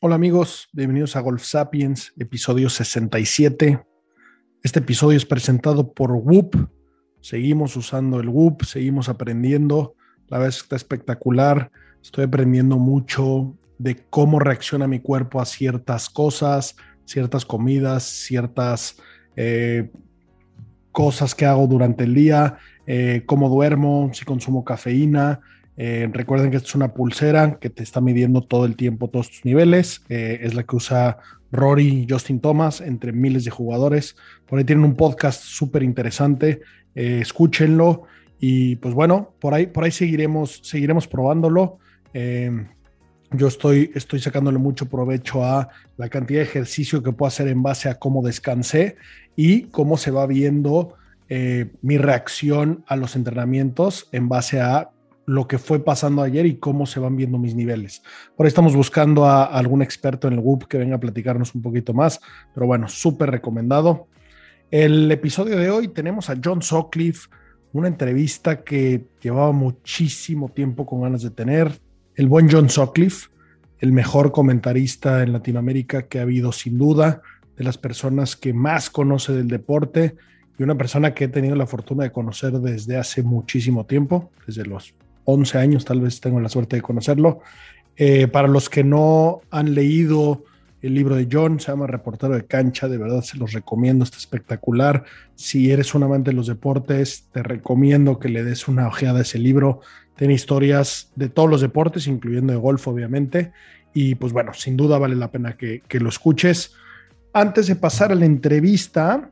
Hola amigos, bienvenidos a Golf Sapiens, episodio 67. Este episodio es presentado por Whoop. Seguimos usando el Whoop, seguimos aprendiendo. La verdad está espectacular. Estoy aprendiendo mucho de cómo reacciona mi cuerpo a ciertas cosas, ciertas comidas, ciertas eh, cosas que hago durante el día, eh, cómo duermo, si consumo cafeína. Eh, recuerden que esta es una pulsera que te está midiendo todo el tiempo todos tus niveles. Eh, es la que usa Rory y Justin Thomas entre miles de jugadores. Por ahí tienen un podcast súper interesante. escúchenlo. Y pues bueno, por ahí, por ahí seguiremos, seguiremos probándolo. yo estoy, estoy sacándole mucho provecho a la cantidad de ejercicio que puedo hacer en base a cómo descansé y cómo se va viendo mi reacción a los entrenamientos en base a lo que fue pasando ayer y cómo se van viendo mis niveles. Por ahí estamos buscando a, algún experto en el WUP que venga a platicarnos un poquito más, pero bueno, súper recomendado. El episodio de hoy tenemos a John Sutcliffe, una entrevista que llevaba muchísimo tiempo con ganas de tener. El buen John Sutcliffe, el mejor comentarista en Latinoamérica que ha habido sin duda, de las personas que más conoce del deporte y una persona que he tenido la fortuna de conocer desde hace muchísimo tiempo, desde los 11 años, tal vez tengo la suerte de conocerlo. Eh, para los que no han leído el libro de John, se llama Reportero de Cancha, de verdad se los recomiendo, está espectacular. Si eres un amante de los deportes, te recomiendo que le des una ojeada a ese libro. Tiene historias de todos los deportes, incluyendo de golf, obviamente. Y pues bueno, sin duda vale la pena que, que lo escuches. Antes de pasar a la entrevista,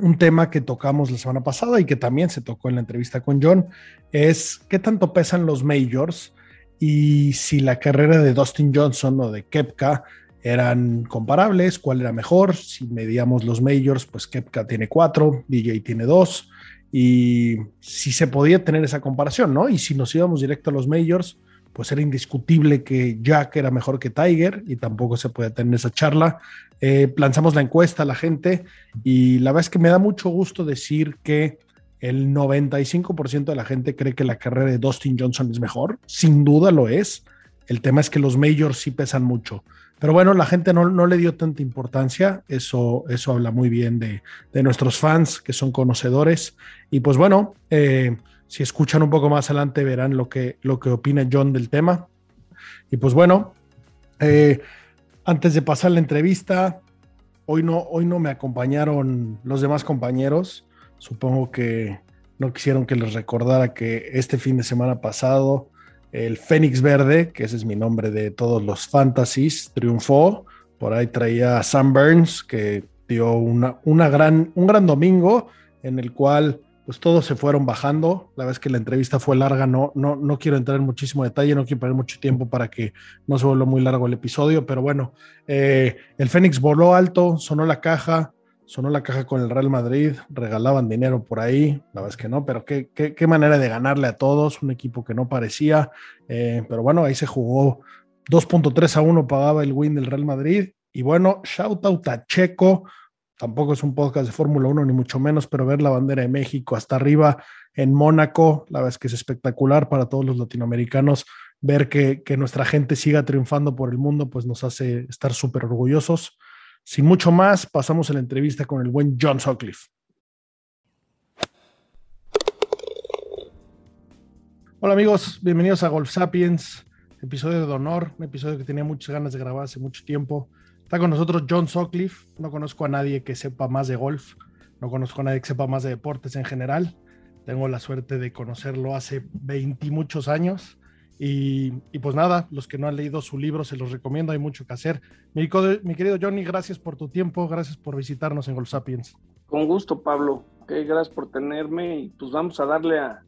un tema que tocamos la semana pasada y que también se tocó en la entrevista con John es qué tanto pesan los majors y si la carrera de Dustin Johnson o de Kepka eran comparables, cuál era mejor, si medíamos los majors, pues Kepka tiene cuatro, DJ tiene dos, y si se podía tener esa comparación, ¿no? Y si nos íbamos directo a los majors, pues era indiscutible que Jack era mejor que Tiger y tampoco se puede tener esa charla. Eh, lanzamos la encuesta a la gente y la verdad es que me da mucho gusto decir que el 95% de la gente cree que la carrera de Dustin Johnson es mejor. Sin duda lo es. El tema es que los majors sí pesan mucho. Pero bueno, la gente no, no le dio tanta importancia. Eso, eso habla muy bien de, de, nuestros fans que son conocedores. Y pues bueno, eh, si escuchan un poco más adelante verán lo que, lo que opina John del tema. Y pues bueno, eh, antes de pasar la entrevista, hoy no, hoy no me acompañaron los demás compañeros. Supongo que no quisieron que les recordara que este fin de semana pasado el Fénix Verde, que ese es mi nombre de todos los fantasies, triunfó. Por ahí traía a Sam Burns, que dio una, una gran, un gran domingo en el cual pues todos se fueron bajando. La vez que la entrevista fue larga, no, no, no quiero entrar en muchísimo detalle, no quiero perder mucho tiempo para que no se vuelva muy largo el episodio, pero bueno, eh, el Fénix voló alto, sonó la caja, sonó la caja con el Real Madrid, regalaban dinero por ahí, la verdad es que no, pero qué, qué, manera de ganarle a todos, un equipo que no parecía, eh, pero bueno, ahí se jugó 2.3 a 1 pagaba el win del Real Madrid, y bueno, shout out a Checo, tampoco es un podcast de Fórmula 1 ni mucho menos, pero ver la bandera de México hasta arriba en Mónaco, la verdad es que es espectacular para todos los latinoamericanos, ver que, que nuestra gente siga triunfando por el mundo, pues nos hace estar súper orgullosos. Sin mucho más, pasamos a la entrevista con el buen John Sutcliffe. Hola amigos, bienvenidos a Golf Sapiens, episodio de honor, un episodio que tenía muchas ganas de grabar hace mucho tiempo. Está con nosotros John Sutcliffe, no conozco a nadie que sepa más de golf, no conozco a nadie que sepa más de deportes en general. Tengo la suerte de conocerlo hace 20 muchos años y, pues nada, los que no han leído su libro se los recomiendo, hay mucho que hacer. Mi, mi querido Johnny, gracias por tu tiempo, gracias por visitarnos en Golf Sapiens. Con gusto, Pablo. gracias por tenerme y pues vamos a darle a,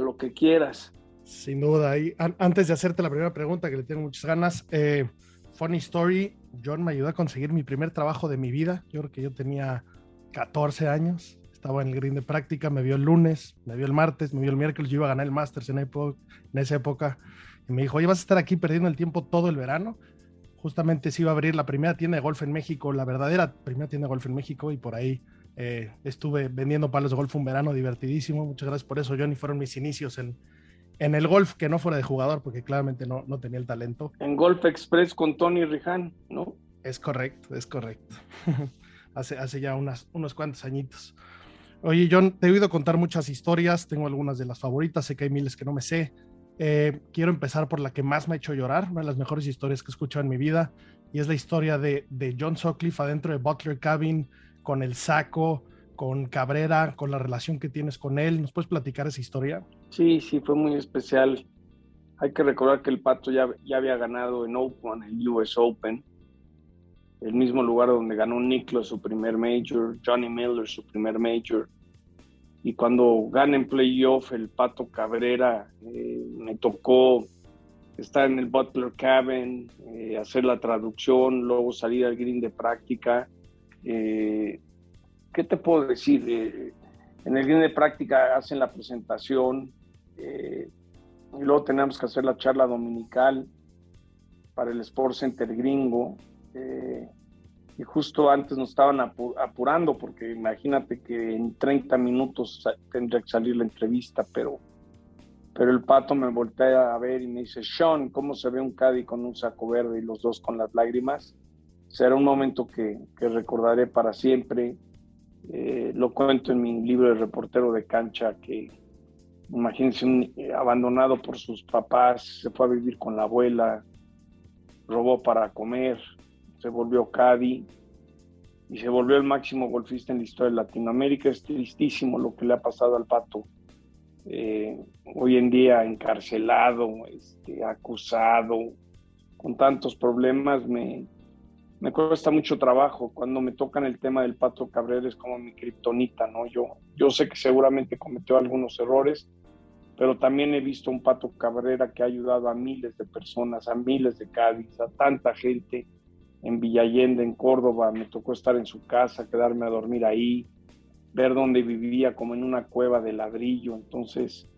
lo que quieras. Sin duda. Y antes de hacerte la primera pregunta, que le tengo muchas ganas, eh, funny story, John me ayudó a conseguir mi primer trabajo de mi vida. Yo creo que yo tenía 14 años estaba en el green de práctica, me vio el lunes, me vio el martes, me vio el miércoles, yo iba a ganar el Masters en, en esa época, y me dijo, oye, vas a estar aquí perdiendo el tiempo todo el verano. Justamente se iba a abrir la primera tienda de golf en México, la verdadera primera tienda de golf en México, y por ahí eh, estuve vendiendo palos de golf un verano divertidísimo. Muchas gracias por eso, Johnny. Fueron mis inicios en, en el golf, que no fuera de jugador, porque claramente no, no tenía el talento. En Golf Express con Tony Rijan, ¿no? Es correcto, es correcto. hace, hace ya unas, unos cuantos añitos. Oye, John, te he oído contar muchas historias, tengo algunas de las favoritas, sé que hay miles que no me sé. Eh, quiero empezar por la que más me ha hecho llorar, una de las mejores historias que he escuchado en mi vida, y es la historia de, de John Sutcliffe adentro de Butler Cabin, con el saco, con Cabrera, con la relación que tienes con él. ¿Nos puedes platicar esa historia? Sí, sí, fue muy especial. Hay que recordar que el Pato ya, ya había ganado en Open, el US Open, el mismo lugar donde ganó Nicklaus su primer major, Johnny Miller su primer major. Y cuando gana en playoff el Pato Cabrera, eh, me tocó estar en el Butler Cabin, eh, hacer la traducción, luego salir al green de práctica. Eh, ¿Qué te puedo decir? en el green de práctica hacen la presentación y luego tenemos que hacer la charla dominical para el Sports Center gringo eh, y justo antes nos estaban apurando porque imagínate que en 30 minutos tendría que salir la entrevista, pero, pero el pato me voltea a ver y me dice, Sean, ¿cómo se ve un Caddy con un saco verde y los dos con las lágrimas? Será un momento que, que recordaré para siempre. Eh, lo cuento en mi libro de reportero de cancha que imagínense eh, abandonado por sus papás, se fue a vivir con la abuela, robó para comer, se volvió Cadi y se volvió el máximo golfista en la historia de Latinoamérica. Es tristísimo lo que le ha pasado al Pato. Eh, hoy en día encarcelado, este, acusado, con tantos problemas, me, me cuesta mucho trabajo. Cuando me tocan el tema del Pato Cabrera es como mi kriptonita, ¿no? Yo, yo sé que seguramente cometió algunos errores, pero también he visto un Pato Cabrera que ha ayudado a miles de personas, a miles de Cádiz, a tanta gente en Villallende, en Córdoba, me tocó estar en su casa, quedarme a dormir ahí, ver dónde vivía como en una cueva de ladrillo. Entonces,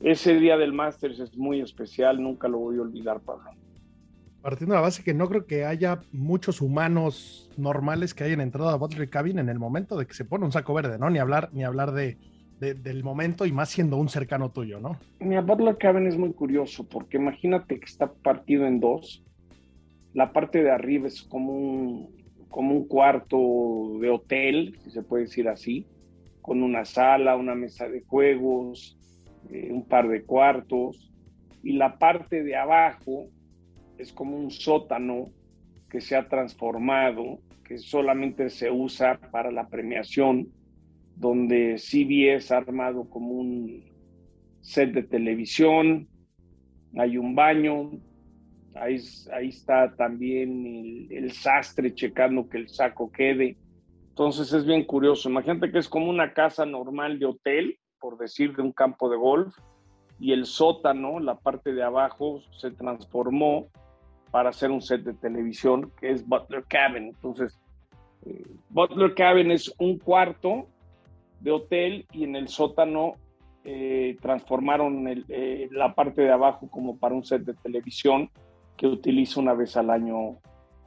ese día del Masters es muy especial, nunca lo voy a olvidar, Pablo. Partiendo de la base que no creo que haya muchos humanos normales que hayan entrado a Butler Cabin en el momento de que se pone un saco verde, ¿no? Ni hablar, ni hablar de, del momento y más siendo un cercano tuyo, ¿no? Mira, Butler Cabin es muy curioso porque imagínate que está partido en dos la parte de arriba es como un, como un cuarto de hotel, si se puede decir así, con una sala, una mesa de juegos, eh, un par de cuartos. Y la parte de abajo es como un sótano que se ha transformado, que solamente se usa para la premiación, donde CBS ha armado como un set de televisión, hay un baño, Ahí, está también el, sastre checando que el saco quede. Entonces es bien curioso. Imagínate que es como una casa normal de hotel, por decir, de un campo de golf, y el sótano, la parte de abajo, se transformó para hacer un set de televisión que es Butler Cabin. Entonces, Eh, Butler Cabin es un cuarto de hotel y en el sótano eh, transformaron el, la parte de abajo como para un set de televisión que utiliza una vez al año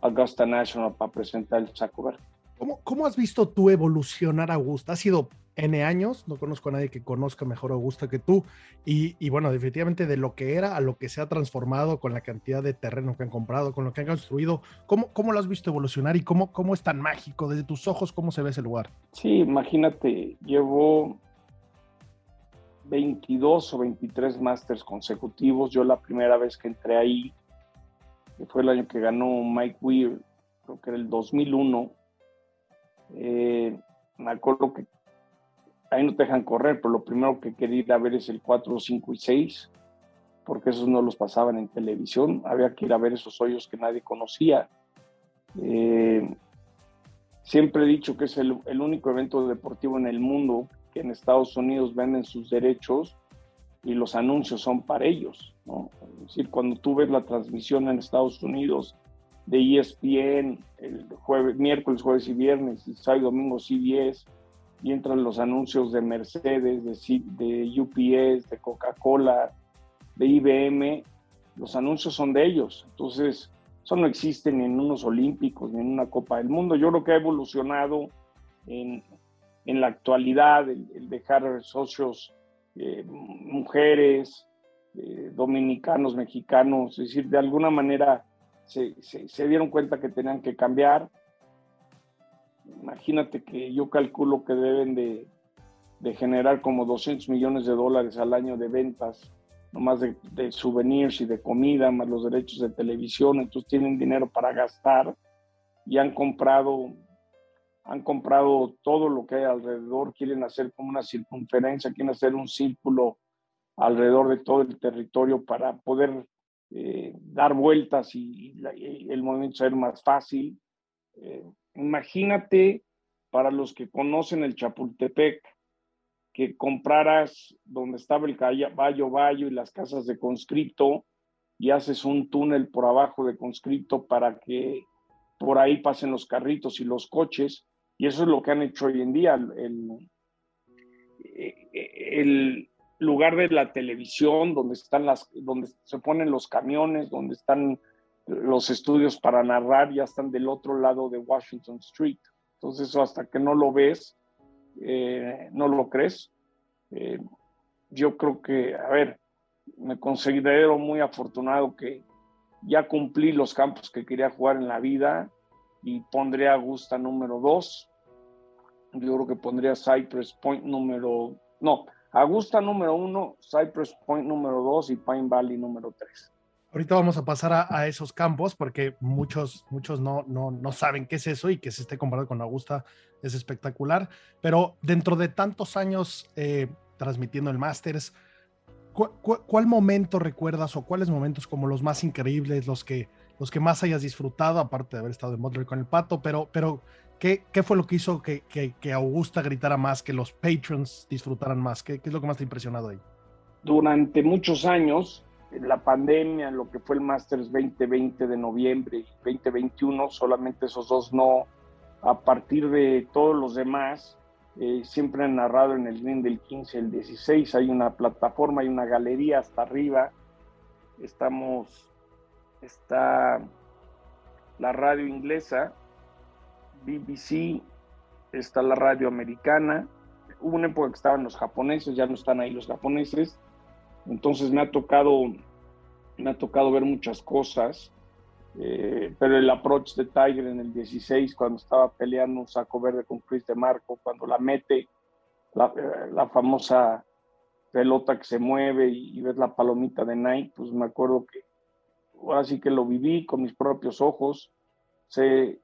Augusta National para presentar el saco verde. ¿Cómo, ¿Cómo, has visto tú evolucionar Augusta? Ha sido N años, no conozco a nadie que conozca mejor Augusta que tú, y, y, bueno, definitivamente de lo que era a lo que se ha transformado con la cantidad de terreno que han comprado, con lo que han construido, ¿cómo, cómo lo has visto evolucionar y cómo, cómo es tan mágico desde tus ojos, cómo se ve ese lugar? Sí, imagínate, llevo 22 o 23 másters consecutivos, yo la primera vez que entré ahí, que fue el año que ganó Mike Weir, creo que era el 2001, eh, me acuerdo que ahí no te dejan correr, pero lo primero que quería ir a ver es el 4, 5 y 6, porque esos no los pasaban en televisión. Había que ir a ver esos hoyos que nadie conocía. Eh, siempre he dicho que es el, único evento deportivo en el mundo que en Estados Unidos venden sus derechos y los anuncios son para ellos. Es decir, cuando tú ves la transmisión en Estados Unidos de ESPN, el jueves, miércoles, jueves y viernes, y sábado y domingo CBS, y entran los anuncios de Mercedes, de, UPS, de Coca-Cola, de IBM, los anuncios son de ellos. Entonces, eso no existe ni en unos olímpicos, ni en una Copa del Mundo. Yo creo que ha evolucionado en, en la actualidad el, dejar socios, eh, mujeres, eh, dominicanos, mexicanos, es decir, de alguna manera se, se dieron cuenta que tenían que cambiar imagínate que yo calculo que deben de, de, generar como 200 millones de dólares al año de ventas, nomás de, de souvenirs y de comida, más los derechos de televisión, entonces tienen dinero para gastar y han comprado han comprado todo lo que hay alrededor, quieren hacer como una circunferencia, quieren hacer un círculo alrededor de todo el territorio para poder eh, dar vueltas y, y, el movimiento ser más fácil. Eh, imagínate para los que conocen el Chapultepec, que compraras donde estaba el Bayo Bayo y las casas de conscripto y haces un túnel por abajo de conscripto para que por ahí pasen los carritos y los coches. Y eso es lo que han hecho hoy en día. El, el lugar de la televisión, donde, están las, donde se ponen los camiones, donde están los estudios para narrar ya están del otro lado de Washington Street. Entonces, eso hasta que no lo ves, eh, no lo crees. Eh, yo creo que, a ver, me considero muy afortunado que ya cumplí los campos que quería jugar en la vida y pondré a número dos. Yo creo que pondría Cypress Point número, no, Augusta número uno, Cypress Point número dos y Pine Valley número tres. Ahorita vamos a pasar a, a, esos campos porque muchos, muchos no, no, no saben qué es eso y que se esté comparado con Augusta es espectacular. Pero dentro de tantos años eh, transmitiendo el Masters, ¿cu cu ¿cuál momento recuerdas o cuáles momentos como los más increíbles, los que, los que más hayas disfrutado, aparte de haber estado en Butler con el Pato, pero, pero ¿qué, ¿qué, fue lo que hizo que, que, que, Augusta gritara más, que los patrons disfrutaran más? ¿Qué, ¿Qué es lo que más te ha impresionado ahí? Durante muchos años la pandemia, lo que fue el Masters 2020 de noviembre y 2021, solamente esos dos no. A partir de todos los demás, eh, siempre han narrado en el green del 15, el 16, hay una plataforma, hay una galería hasta arriba. Estamos, está la radio inglesa, BBC, está la radio americana. Hubo una época que estaban los japoneses, ya no están ahí los japoneses entonces me ha tocado, me ha tocado ver muchas cosas, eh, pero el approach de Tiger en el 16, cuando estaba peleando un saco verde con Chris de Marco, cuando la mete, la, la famosa pelota que se mueve y, y, ves la palomita de Nike, pues me acuerdo que ahora sí que lo viví con mis propios ojos, se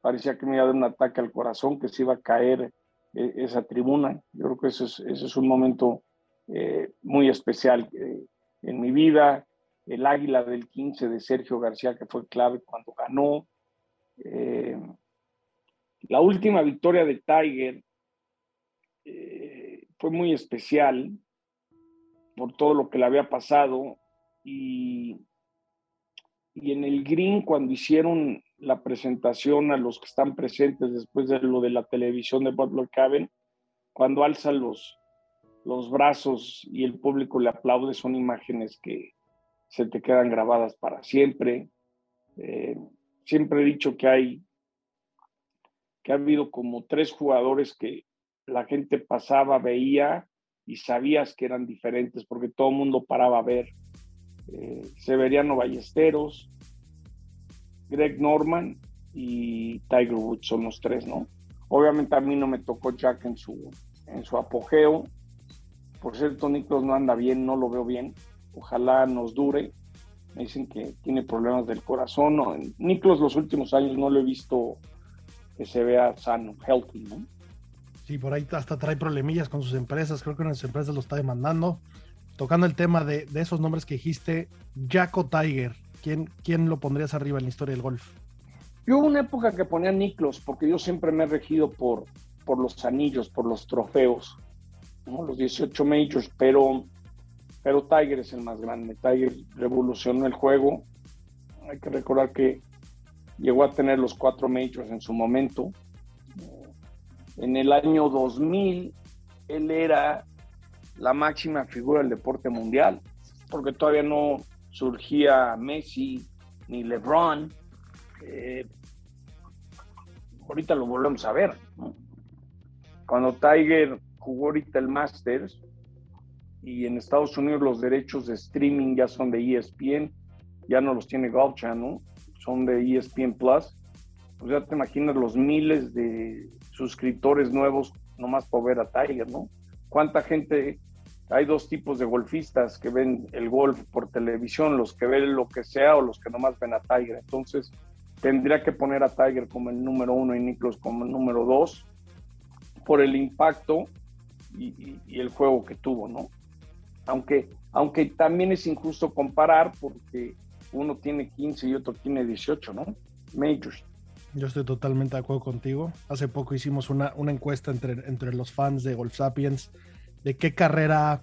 parecía que me iba a dar un ataque al corazón, que se iba a caer eh, esa tribuna. Yo creo que es, ese es un momento eh, muy especial eh, en mi vida. El águila del 15 de Sergio García, que fue clave cuando ganó. Eh, la última victoria de Tiger fue muy especial por todo lo que le había pasado y, y en el green cuando hicieron la presentación a los que están presentes después de lo de la televisión de Butler Cabin, cuando alza los, los brazos y el público le aplaude, son imágenes que se te quedan grabadas para siempre. Eh, siempre he dicho que hay, que ha habido como tres jugadores que la gente pasaba, veía y sabías que eran diferentes porque todo el mundo paraba a ver. Eh, Severiano Ballesteros, Greg Norman y Tiger Woods son los tres, ¿no? Obviamente a mí no me tocó Jack en su, en su apogeo. Por cierto, Niklos no anda bien, no lo veo bien. Ojalá nos dure. Me dicen que tiene problemas del corazón. No, los últimos años no lo he visto que se vea sano, healthy, ¿no? Sí, por ahí hasta trae problemillas con sus empresas. Creo que una de sus empresas lo está demandando. Tocando el tema de, de esos nombres que dijiste, Jaco Tiger, ¿quién, ¿quién lo pondrías arriba en la historia del golf? Yo hubo una época que ponía Niklos, porque yo siempre me he regido por, por los anillos, por los trofeos, los 18 majors, pero, pero Tiger es el más grande. Tiger revolucionó el juego. Hay que recordar que llegó a tener los cuatro majors en su momento. En el año 2000, él era la máxima figura del deporte mundial, porque todavía no surgía Messi ni LeBron. Eh, ahorita lo volvemos a ver. Cuando Tiger jugó ahorita el Masters y en Estados Unidos los derechos de streaming ya son de ESPN, ya no los tiene Golf Channel, son de ESPN Plus. Pues ya te imaginas los miles de suscriptores nuevos nomás por ver a Tiger, ¿no? ¿Cuánta gente? Hay dos tipos de golfistas que ven el golf por televisión, los que ven lo que sea o los que nomás ven a Tiger. Entonces, tendría que poner a Tiger como el número uno y Nicklaus como el número dos por el impacto y, el juego que tuvo, ¿no? Aunque, aunque también es injusto comparar porque uno tiene 15 y otro tiene 18, ¿no? Majors. Yo estoy totalmente de acuerdo contigo. Hace poco hicimos una, una encuesta entre, entre los fans de Golf Sapiens de qué carrera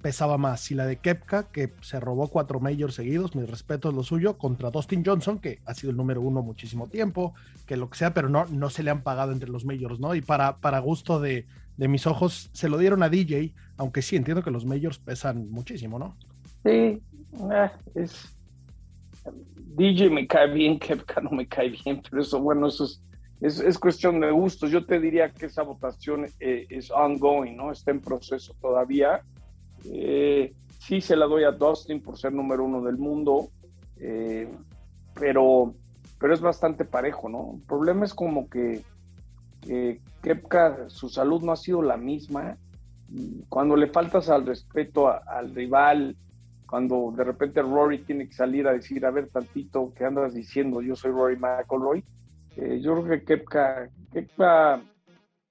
pesaba más, si la de Kepka, que se robó cuatro majors seguidos, mi respeto es lo suyo, contra Dustin Johnson, que ha sido el número uno muchísimo tiempo, que lo que sea, pero no, no se le han pagado entre los majors, ¿no? Y para, para gusto de, de mis ojos, se lo dieron a DJ, aunque sí entiendo que los majors pesan muchísimo, ¿no? Sí, eh, es... DJ me cae bien, Kepka no me cae bien, pero eso, bueno, eso es, es, es cuestión de gustos. Yo te diría que esa votación eh, es ongoing, ¿no? Está en proceso todavía. Eh, sí se la doy a Dustin por ser número uno del mundo, eh, pero, pero es bastante parejo, ¿no? El problema es como que, que Kepka, su salud no ha sido la misma. Cuando le faltas al respeto al rival, cuando de repente Rory tiene que salir a decir, a ver tantito, ¿qué andas diciendo? Yo soy Rory McIlroy. Eh, yo creo que Kepka,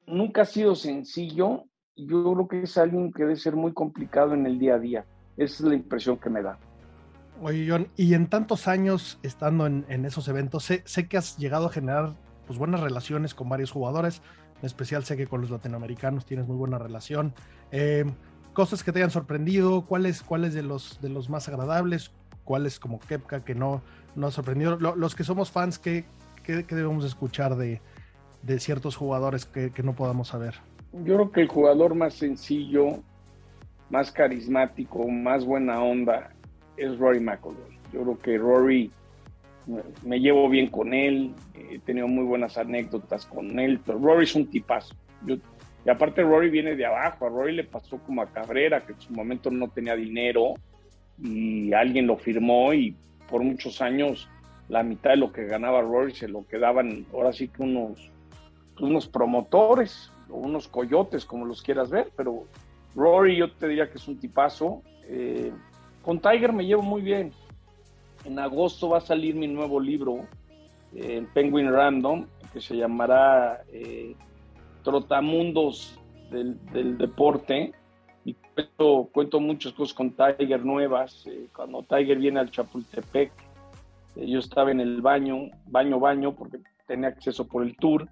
nunca ha sido sencillo yo creo que es alguien que debe ser muy complicado en el día a día. Esa es la impresión que me da. Oye, John, y en tantos años estando en, esos eventos, sé, que has llegado a generar pues, buenas relaciones con varios jugadores. En especial sé que con los latinoamericanos tienes muy buena relación. Eh, cosas que te hayan sorprendido, ¿cuáles, cuáles de, los, de los más agradables? ¿Cuáles como Kepka que no, no ha sorprendido? Lo, los que somos fans, ¿qué, qué, qué debemos escuchar de, de ciertos jugadores que, que no podamos saber? yo creo que el jugador más sencillo, más carismático, más buena onda es Rory McIlroy. Yo creo que Rory me llevo bien con él, he tenido muy buenas anécdotas con él, pero Rory es un tipazo. Yo, y aparte Rory viene de abajo, a Rory le pasó como a Cabrera, que en su momento no tenía dinero y alguien lo firmó y por muchos años la mitad de lo que ganaba Rory se lo quedaban ahora sí que unos, unos promotores, o unos coyotes, como los quieras ver, pero Rory yo te diría que es un tipazo. Eh, con Tiger me llevo muy bien. En agosto va a salir mi nuevo libro eh, en Penguin Random, que se llamará eh, Trotamundos del, del, deporte. Y cuento, cuento, muchas cosas con Tiger nuevas. Eh, cuando Tiger viene al Chapultepec, yo estaba en el baño, baño, baño, porque tenía acceso por el tour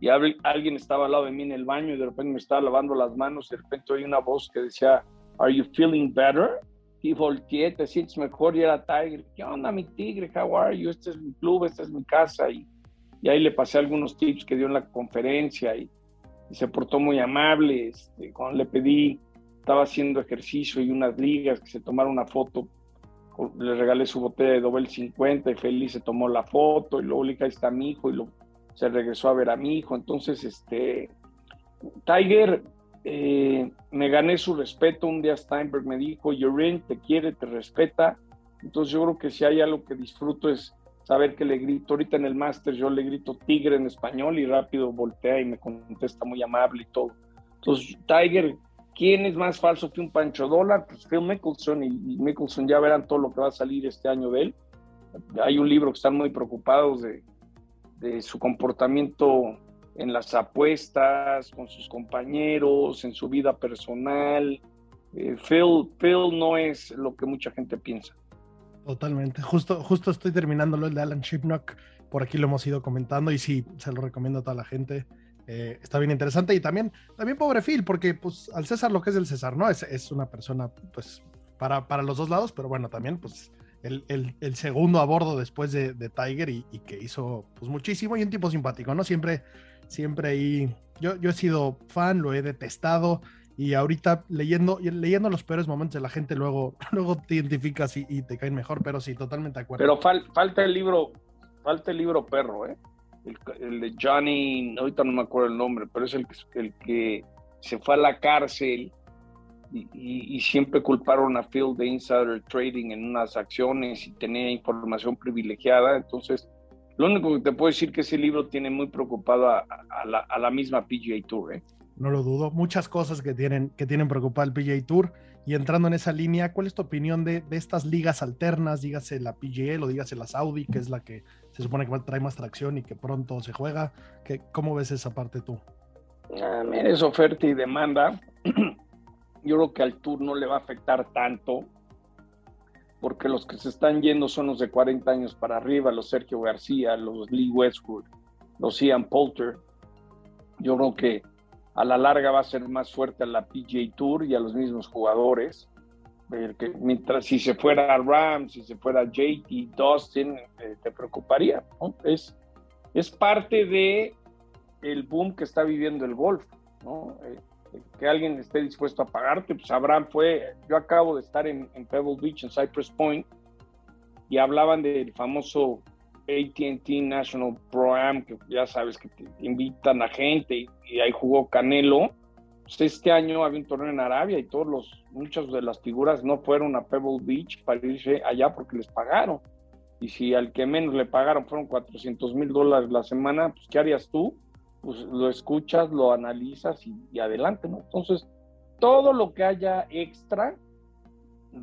y alguien estaba al lado de mí en el baño y de repente me estaba lavando las manos y de repente oí una voz que decía, ¿Are you feeling better? Y volteé, te sientes mejor y era Tiger. ¿Qué onda, mi tigre? How are you? Este es mi club, esta es mi casa. Y, y ahí le pasé algunos tips que dio en la conferencia y, se portó muy amable. Este, cuando le pedí, estaba haciendo ejercicio y unas ligas, que se tomara una foto, le regalé su botella de Dobel 50 y feliz se tomó la foto y luego le dije, ahí está mi hijo y lo, se regresó a ver a mi hijo. Entonces, este, Tiger eh, me gané su respeto. Un día Steinberg me dijo, Yorin te quiere, te respeta. Entonces yo creo que si hay algo que disfruto es saber que le grito, ahorita en el máster yo le grito tigre en español y rápido voltea y me contesta muy amable y todo. Entonces, Tiger, ¿quién es más falso que un Pancho Dólar? Pues Phil Mickelson y, Mickelson ya verán todo lo que va a salir este año de él. Hay un libro que están muy preocupados de, de su comportamiento en las apuestas, con sus compañeros, en su vida personal. Eh, Phil, Phil no es lo que mucha gente piensa. Totalmente. Justo, justo estoy terminándolo el de Alan Shipnock. Por aquí lo hemos ido comentando y sí, se lo recomiendo a toda la gente. Eh, está bien interesante y también, también pobre Phil, porque pues al César lo que es el César, ¿no? Es, es una persona pues para, para los dos lados, pero bueno, también pues el, el, segundo a bordo después de, de Tiger y, y, que hizo pues muchísimo y un tipo simpático, ¿no? Siempre siempre ahí, yo, yo he sido fan, lo he detestado y ahorita leyendo, leyendo los peores momentos de la gente, luego, luego te identificas y, te caen mejor, pero sí, totalmente de acuerdo. Pero falta el libro, falta el libro perro, ¿eh? El, de Johnny, ahorita no me acuerdo el nombre, pero es el, el que se fue a la cárcel y, y, siempre culparon a Phil de insider trading en unas acciones y tenía información privilegiada, entonces lo único que te puedo decir es que ese libro tiene muy preocupado a, la, misma PGA Tour. ¿eh? No lo dudo. Muchas cosas que tienen, que tienen preocupado el PGA Tour. Y entrando en esa línea, ¿cuál es tu opinión de, estas ligas alternas? Dígase la PGA o dígase la Saudi, que es la que se supone que trae más tracción y que pronto se juega. ¿Qué, ¿Cómo ves esa parte tú? Ah, es oferta y demanda. Yo creo que al Tour no le va a afectar tanto porque los que se están yendo son los de 40 años para arriba, los Sergio García, los Lee Westwood, los Ian Poulter. Yo creo que a la larga va a ser más fuerte a la PJ Tour y a los mismos jugadores. Mientras si se fuera Rams, si se fuera JT, Dustin, eh, te preocuparía. Es, es parte de el boom que está viviendo el golf. ¿no? Eh, que alguien esté dispuesto a pagarte, pues Abraham fue, yo acabo de estar en, Pebble Beach, en Cypress Point, y hablaban del famoso ATT National Pro Am, que ya sabes que te invitan a gente, y, ahí jugó Canelo. Pues este año había un torneo en Arabia y todos los, muchas de las figuras no fueron a Pebble Beach para irse allá porque les pagaron. Y si al que menos le pagaron fueron 400 mil dólares la semana, pues ¿qué harías tú? Pues lo escuchas, lo analizas y, adelante, ¿no? Entonces, todo lo que haya extra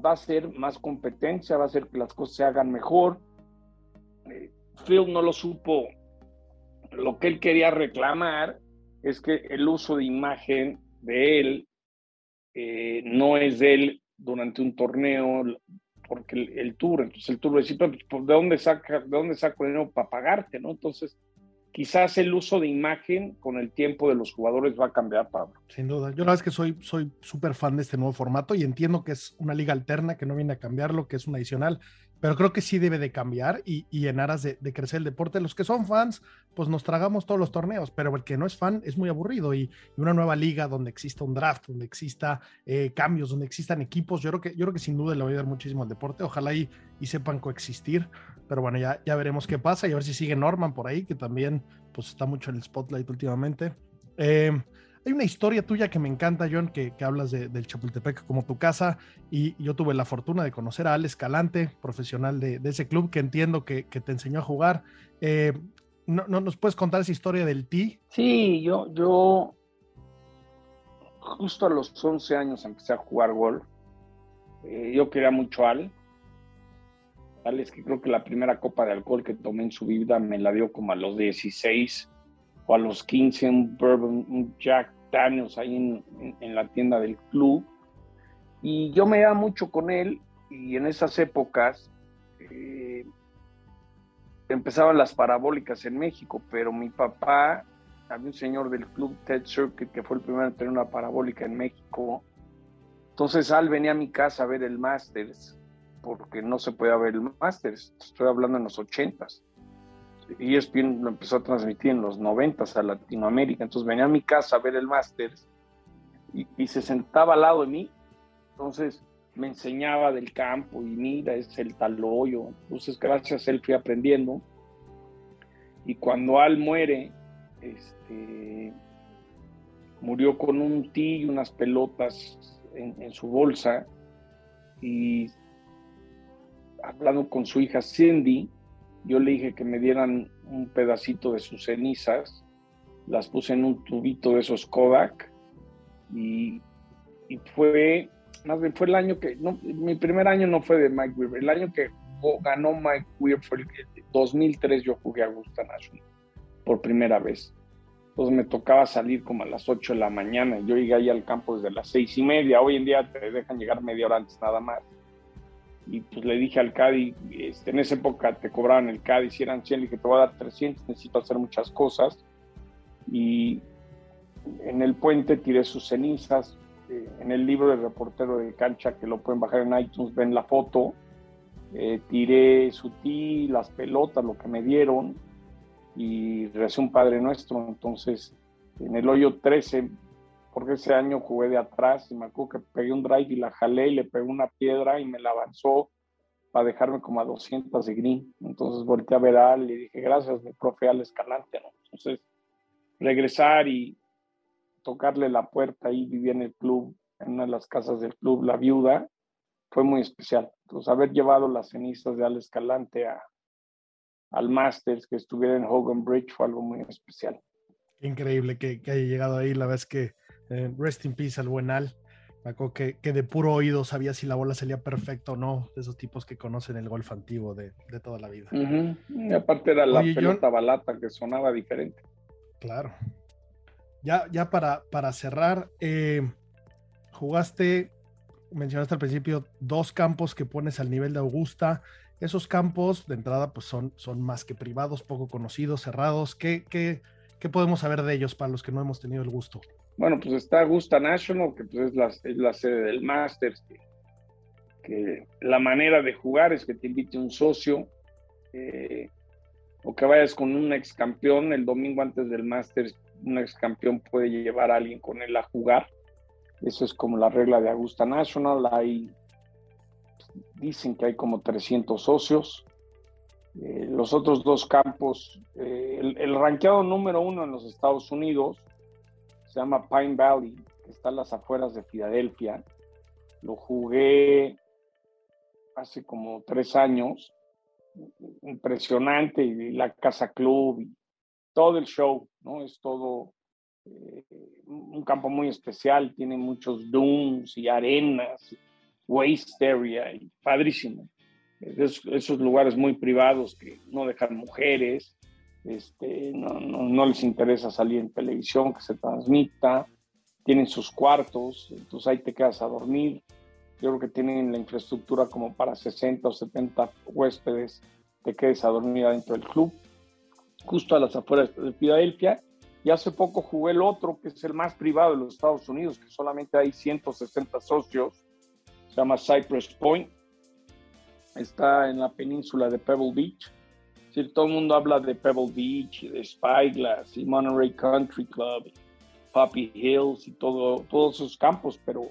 va a ser más competencia, va a hacer que las cosas se hagan mejor. Eh, Phil no lo supo. Lo que él quería reclamar es que el uso de imagen de él eh, no es él durante un torneo, porque el, tour, entonces el tour decir, pues, ¿de dónde saca, de dónde saco dinero para pagarte, no? Entonces, quizás el uso de imagen con el tiempo de los jugadores va a cambiar, Pablo. Sin duda. Yo la verdad es que soy soy súper fan de este nuevo formato y entiendo que es una liga alterna, que no viene a cambiarlo, que es un adicional, pero creo que sí debe de cambiar y, en aras de, crecer el deporte. Los que son fans, pues nos tragamos todos los torneos, pero el que no es fan es muy aburrido y, una nueva liga donde exista un draft, donde exista eh, cambios, donde existan equipos, yo creo que, yo creo que sin duda le va a ayudar muchísimo al deporte. Ojalá y, y sepan coexistir, pero bueno, ya, ya veremos qué pasa y a ver si sigue Norman por ahí, que también pues está mucho en el spotlight últimamente. Eh, hay una historia tuya que me encanta, John, que, hablas del Chapultepec como tu casa y yo tuve la fortuna de conocer a Ale Escalante, profesional de, ese club, que entiendo que, te enseñó a jugar. Eh, ¿no, nos puedes contar esa historia del ti? Sí, yo, yo justo a los 11 años empecé a jugar golf. Eh, yo quería mucho a Ale. Ale es que creo que la primera copa de alcohol que tomé en su vida me la dio como a los 16 o a los 15 un bourbon, un Jack años ahí en, la tienda del club. Y yo me iba mucho con él y en esas épocas eh, empezaban las parabólicas en México, pero mi papá, había un señor del club Ted Circuit que fue el primero en tener una parabólica en México Entonces Al venía a mi casa a ver el Masters, porque no se podía ver el Masters, estoy hablando en los ochentas. ESPN lo empezó a transmitir en los noventas a Latinoamérica, entonces venía a mi casa a ver el Masters y, y se sentaba al lado de mí, entonces me enseñaba del campo y mira, es el tal hoyo. Entonces, gracias a él fui aprendiendo. Y cuando Al muere, este, murió con un tee y unas pelotas en, en, su bolsa. Y hablando con su hija Cindy, yo le dije que me dieran un pedacito de sus cenizas. Las puse en un tubito de esos Kodak. Y, y fue más bien fue el año que, no, mi primer año no fue de Mike Weir, el año que ganó Mike Weir fue el 2003, yo jugué a Augusta National por primera vez. Entonces me tocaba salir como a las 8 de la mañana, yo llegué ahí al campo desde las seis y media, hoy en día te dejan llegar media hora antes nada más. Y pues le dije al Cádiz, este, en esa época te cobraban el Cádiz, si eran 100, le dije, te voy a dar 300, necesito hacer muchas cosas. Y en el puente tiré sus cenizas, eh, en el libro del reportero de cancha, que lo pueden bajar en iTunes, ven la foto, eh, tiré su ti, las pelotas, lo que me dieron, y recé un Padre Nuestro. Entonces, en el hoyo 13, porque ese año jugué de atrás, y me acuerdo que pegué un drive y la jalé y le pegué una piedra y me la avanzó para dejarme como a 200 de green. Entonces volteé a ver a Al y dije, gracias, mi profe Al Escalante. ¿no? Entonces, regresar y tocarle la puerta y vivía en el club, en una de las casas del club, la viuda, fue muy especial. Entonces, haber llevado las cenizas de Al Escalante a, al Masters, que estuviera en Hogan Bridge, fue algo muy especial. Increíble que, que haya llegado ahí. La vez que eh, rest in peace al buen Al. Me acuerdo que, que, de puro oído sabía si la bola salía perfecto o no, de esos tipos que conocen el golf antiguo de, de toda la vida. Uh -huh. Y aparte era la Oye, pelota balata que sonaba diferente. Claro. Ya, ya para, para cerrar, eh, jugaste, mencionaste al principio, dos campos que pones al nivel de Augusta. Esos campos, de entrada, pues son, son más que privados, poco conocidos, cerrados. ¿Qué, qué, qué podemos saber de ellos para los que no hemos tenido el gusto? Bueno, pues está Augusta National, que pues es la, sede del Masters, que, la manera de jugar es que te invite un socio eh, o que vayas con un ex campeón el domingo antes del Masters, un ex campeón puede llevar a alguien con él a jugar. Eso es como la regla de Augusta National. Hay, dicen que hay como 300 socios. Eh, los otros dos campos, eh, el, el ranqueado número uno en los Estados Unidos se llama Pine Valley, que está a las afueras de Filadelfia. Lo jugué hace como tres años. Impresionante, y la casa club, y todo el show, ¿no? Es todo eh, un campo muy especial, tiene muchos dunes y arenas, waste area, y padrísimo. Es, esos lugares muy privados que no dejan mujeres, este, no, no, no, les interesa salir en televisión, que se transmita, tienen sus cuartos, entonces ahí te quedas a dormir. Yo creo que tienen la infraestructura como para 60 o 70 huéspedes, te quedes a dormir adentro del club, justo a las afueras de Filadelfia. Y hace poco jugué el otro, que es el más privado de los Estados Unidos, que solamente hay 160 socios, se llama Cypress Point, está en la península de Pebble Beach todo el mundo habla de Pebble Beach, de Spyglass y Monterey Country Club, Poppy Hills y todo, todos esos campos, pero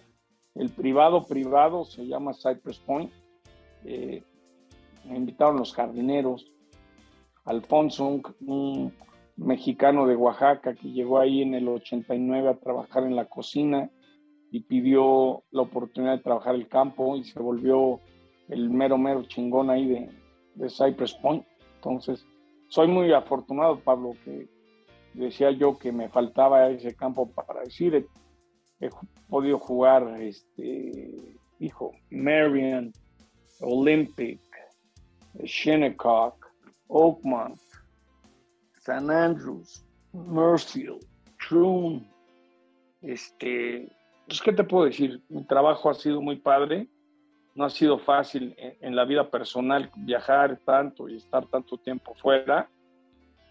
el privado privado se llama Cypress Point. Eh, me invitaron los jardineros, Alfonso, un, mexicano de Oaxaca que llegó ahí en el 89 a trabajar en la cocina y pidió la oportunidad de trabajar el campo y se volvió el mero mero chingón ahí de Cypress Point. Entonces, soy muy afortunado, Pablo, que decía yo que me faltaba ese campo para decir, he, podido jugar, este, hijo, Marion, Olympic, Shinnecock, Oakmont, San Andrews, Merfield, Troon, este, pues, ¿qué te puedo decir? Mi trabajo ha sido muy padre no ha sido fácil en, la vida personal viajar tanto y estar tanto tiempo fuera,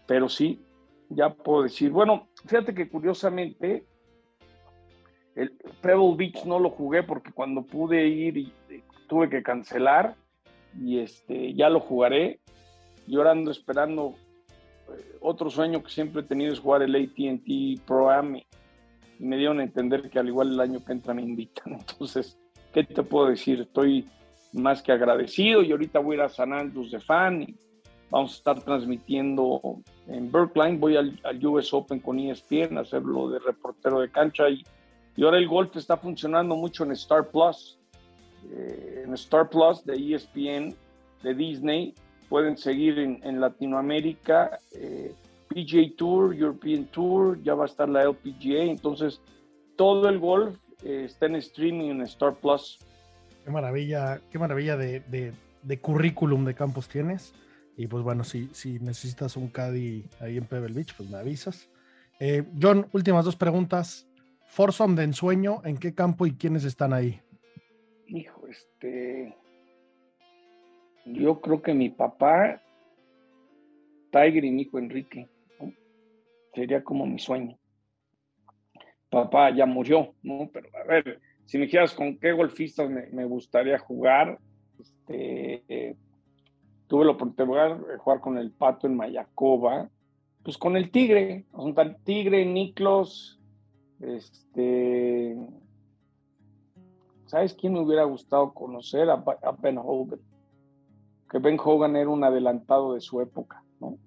pero sí, ya puedo decir, bueno, fíjate que curiosamente, El Pebble Beach no lo jugué porque cuando pude ir y, tuve que cancelar y este ya lo jugaré. Y ahora ando esperando eh, otro sueño que siempre he tenido es jugar el AT&T Pro Am y me dieron a entender que al igual el año que entra me invitan. Entonces, ¿qué te puedo decir? Estoy más que agradecido y ahorita voy a ir a San Andrews de fan y vamos a estar transmitiendo en Berkline, voy al, US Open con ESPN a hacerlo de reportero de cancha y, y, ahora el golf está funcionando mucho en Star Plus, eh, en Star Plus de ESPN, de Disney, pueden seguir en, Latinoamérica, eh, PGA Tour, European Tour, ya va a estar la LPGA, entonces todo el golf eh, está en streaming en Star Plus. Qué maravilla, qué maravilla de, de, currículum de campos tienes. Y pues bueno, si, si necesitas un caddy ahí en Pebble Beach, pues me avisas. Eh, John, últimas dos preguntas. Foursome de ensueño, ¿en qué campo y quiénes están ahí? Hijo, este. Yo creo que mi papá, Tiger y mi hijo Enrique, sería como mi sueño. Papá ya murió, ¿no? Pero a ver, si me dijeras con qué golfistas me, gustaría jugar, este, tuve la oportunidad de jugar con el Pato en Mayacoba, pues con el Tigre, un tal Tigre, Niklos, este, ¿sabes quién me hubiera gustado conocer? A, Ben Hogan. Que Ben Hogan era un adelantado de su época, ¿no?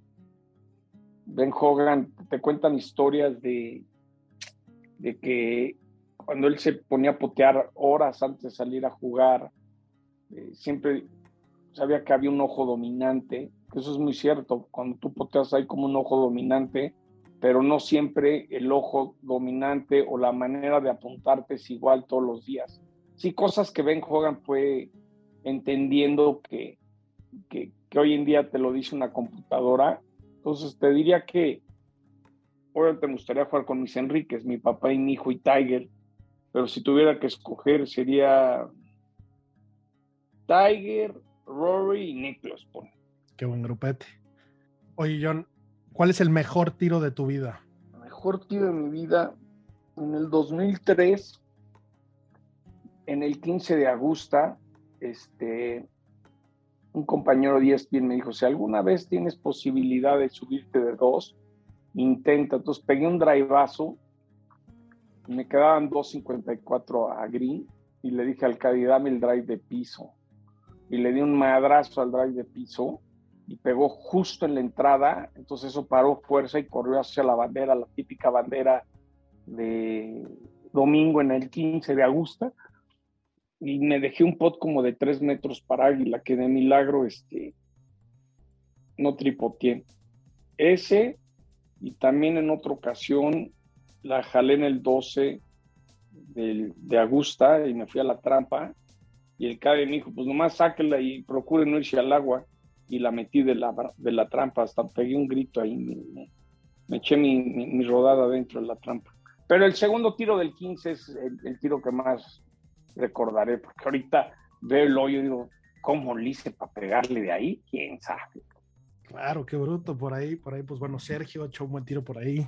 Ben Hogan, te cuentan historias de, de que cuando él se ponía a potear horas antes de salir a jugar, eh, siempre sabía que había un ojo dominante, eso es muy cierto, cuando tú poteas hay como un ojo dominante, pero no siempre el ojo dominante o la manera de apuntarte es igual todos los días. Sí, cosas que Ben Hogan fue entendiendo que, que, que hoy en día te lo dice una computadora. Entonces te diría que obviamente me gustaría jugar con mis Enríquez, mi papá y mi hijo y Tiger, pero si tuviera que escoger sería Tiger, Rory y Nicholas. Qué buen grupete. Oye, John, ¿cuál es el mejor tiro de tu vida? El mejor tiro de mi vida, en el 2003, en el 15 de agosto, este, un compañero de ESPN me dijo, si alguna vez tienes posibilidad de subirte de dos, intenta. Entonces pegué un driveazo me quedaban 2.54 a green y le dije al Caddy, dame el drive de piso. Y le di un madrazo al drive de piso y pegó justo en la entrada, entonces eso paró fuerza y corrió hacia la bandera, la típica bandera de domingo en el 15 de agosto. Y me dejé un pot como de 3 metros para águila, que de milagro este, no tripoteé. Ese, y también en otra ocasión la jalé en el 12 de, Augusta y me fui a la trampa. Y el caddy me dijo, pues nomás sáquela y procure no irse al agua. Y la metí de la, de la trampa, hasta pegué un grito ahí, me, eché mi, rodada dentro de la trampa. Pero el segundo tiro del 15 es el, tiro que más recordaré, porque ahorita veo el hoyo y digo, ¿cómo le hice para pegarle de ahí? ¿Quién sabe? Claro, qué bruto por ahí, por ahí, pues bueno, Sergio echó un buen tiro por ahí.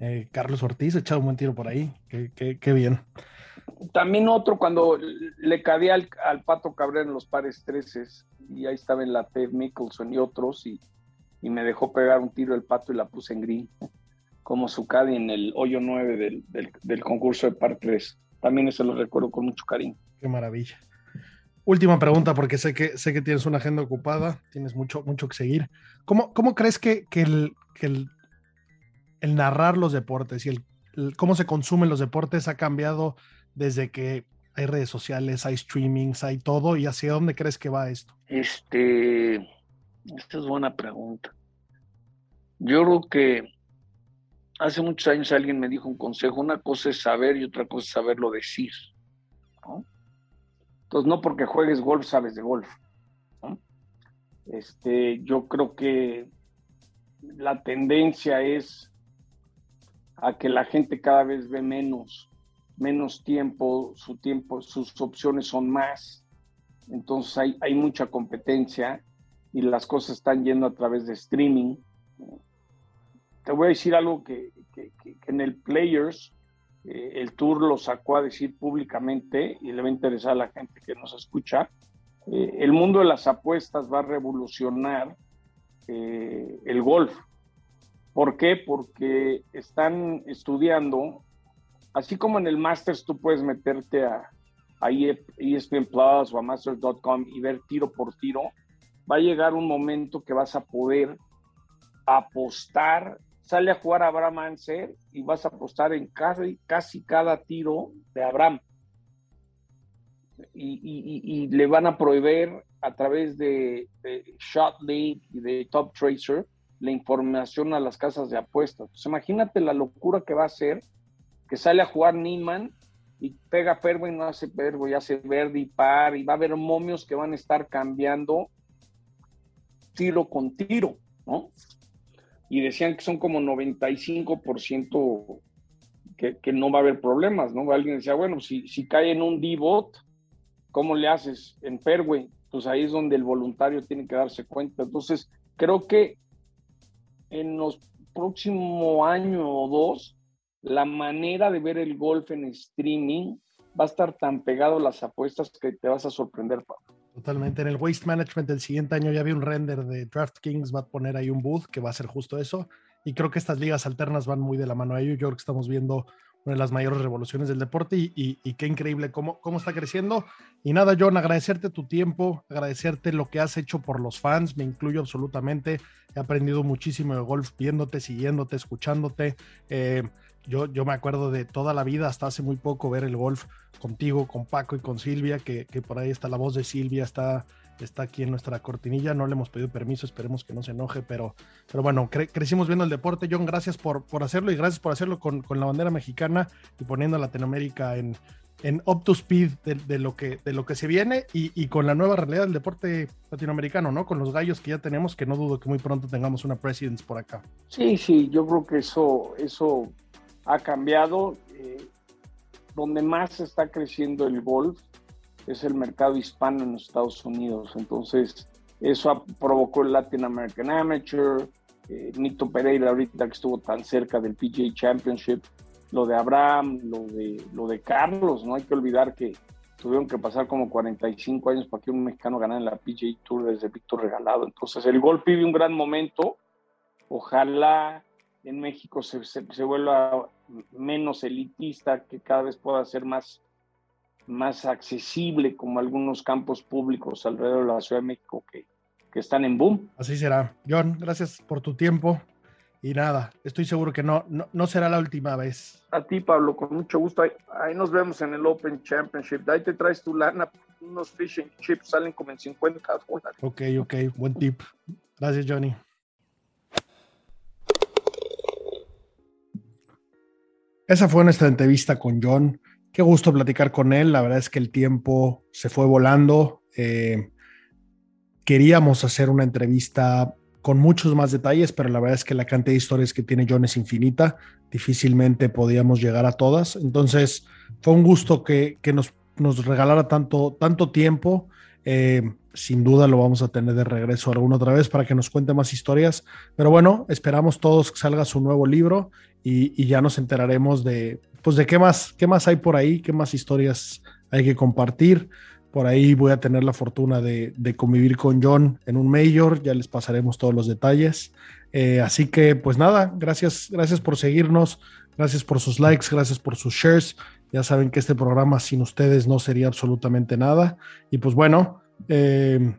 Eh, Carlos Ortiz echado un buen tiro por ahí. Qué, bien. También otro cuando le cabía al, Pato Cabrera en los pares 13 y ahí estaba en la Ted Mickelson y otros y, me dejó pegar un tiro el Pato y la puse en green como su caddy en el hoyo 9 del, concurso de par 3. También eso lo recuerdo con mucho cariño. Qué maravilla. Última pregunta, porque sé que, sé que tienes una agenda ocupada, tienes mucho, mucho que seguir. ¿Cómo, cómo crees que, que el el narrar los deportes y el, cómo se consumen los deportes ha cambiado desde que hay redes sociales, hay streamings, hay todo, y hacia dónde crees que va esto? Este, esta es buena pregunta. Yo creo que hace muchos años alguien me dijo un consejo, una cosa es saber y otra cosa es saberlo decir. Entonces, no porque juegues golf sabes de golf. Este, yo creo que la tendencia es a que la gente cada vez ve menos, menos tiempo, su tiempo, sus opciones son más. Entonces hay, hay mucha competencia y las cosas están yendo a través de streaming. Te voy a decir algo que, en el Players eh, el Tour lo sacó a decir públicamente y le va a interesar a la gente que nos escucha. Eh, el mundo de las apuestas va a revolucionar eh, el golf. ¿Por qué? Porque están estudiando, así como en el Masters tú puedes meterte a, a ESPN Plus o a Masters.com y ver tiro por tiro, va a llegar un momento que vas a poder apostar sale a jugar Abraham Anser y vas a apostar en casi, casi cada tiro de Abraham. Y, le van a proveer a través de, Shot League y de Top Tracer la información a las casas de apuestas. Pues imagínate la locura que va a ser que sale a jugar Niman y pega y no hace y hace verde y par, y va a haber momios que van a estar cambiando tiro con tiro, ¿no? Y decían que son como 95% que, que no va a haber problemas, ¿no? Alguien decía, bueno, si, si cae en un D-bot, ¿cómo le haces en Fairway? Pues ahí es donde el voluntario tiene que darse cuenta. Entonces, creo que en los próximos año o dos, la manera de ver el golf en streaming va a estar tan pegado a las apuestas que te vas a sorprender, Pablo. Totalmente. En el Waste Management del siguiente año ya vi un render de DraftKings, va a poner ahí un booth que va a ser justo eso. Y creo que estas ligas alternas van muy de la mano a ello. Yo creo que estamos viendo una de las mayores revoluciones del deporte y, qué increíble cómo, cómo está creciendo. Y nada, John, agradecerte tu tiempo, agradecerte lo que has hecho por los fans, me incluyo absolutamente. He aprendido muchísimo de golf viéndote, siguiéndote, escuchándote. Eh, yo, yo me acuerdo de toda la vida, hasta hace muy poco, ver el golf contigo, con Paco y con Silvia, que, por ahí está la voz de Silvia, está, está aquí en nuestra cortinilla. No le hemos pedido permiso, esperemos que no se enoje, pero, pero bueno, crecimos viendo el deporte. John, gracias por, por hacerlo y gracias por hacerlo con, la bandera mexicana y poniendo a Latinoamérica en, en up to speed de, lo, que, de lo que se viene y, y, con la nueva realidad del deporte latinoamericano, ¿no? Con los gallos que ya tenemos, que no dudo que muy pronto tengamos una Presidents por acá. Sí, sí, yo creo que eso, eso ha cambiado. Eh, donde más está creciendo el golf es el mercado hispano en Estados Unidos. Entonces, eso provocó el Latin American Amateur, eh, Nito Pereira ahorita que estuvo tan cerca del PGA Championship, lo de Abraham, lo de, lo de Carlos, no hay que olvidar que tuvieron que pasar como 45 años para que un mexicano ganara en la PGA Tour desde Víctor Regalado. Entonces, el golf vive un gran momento. Ojalá en México se, se, vuelva menos elitista, que cada vez pueda ser más, más accesible como algunos campos públicos alrededor de la Ciudad de México que, que están en boom. Así será. John, gracias por tu tiempo. Y nada, estoy seguro que no, no, será la última vez. A ti, Pablo, con mucho gusto. Ahí, nos vemos en el Open Championship. ahí te traes tu lana. Unos fishing chips salen como en 50 dólares. Ok, ok, buen tip. Gracias, Johnny. Esa fue nuestra entrevista con John. Qué gusto platicar con él. La verdad es que el tiempo se fue volando. Eh, queríamos hacer una entrevista con muchos más detalles, pero la verdad es que la cantidad de historias que tiene John es infinita. Difícilmente podíamos llegar a todas. Entonces, fue un gusto que, nos, nos, regalara tanto, tanto tiempo. Eh, sin duda lo vamos a tener de regreso alguna otra vez para que nos cuente más historias. Pero bueno, esperamos todos que salga su nuevo libro y, ya nos enteraremos de, pues de qué más, qué más hay por ahí, qué más historias hay que compartir. Por ahí voy a tener la fortuna de, convivir con John en un mayor, ya les pasaremos todos los detalles. Eh, así que pues nada, gracias, gracias por seguirnos, gracias por sus likes, gracias por sus shares. Ya saben que este programa sin ustedes no sería absolutamente nada. Y pues bueno, eh,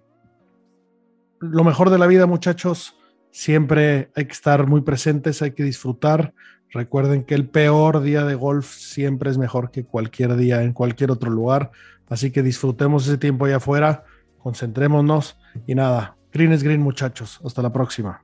lo mejor de la vida, muchachos, siempre hay que estar muy presentes, hay que disfrutar. Recuerden que el peor día de golf siempre es mejor que cualquier día en cualquier otro lugar. Así que disfrutemos ese tiempo allá afuera, concentrémonos y nada, green es green muchachos. Hasta la próxima.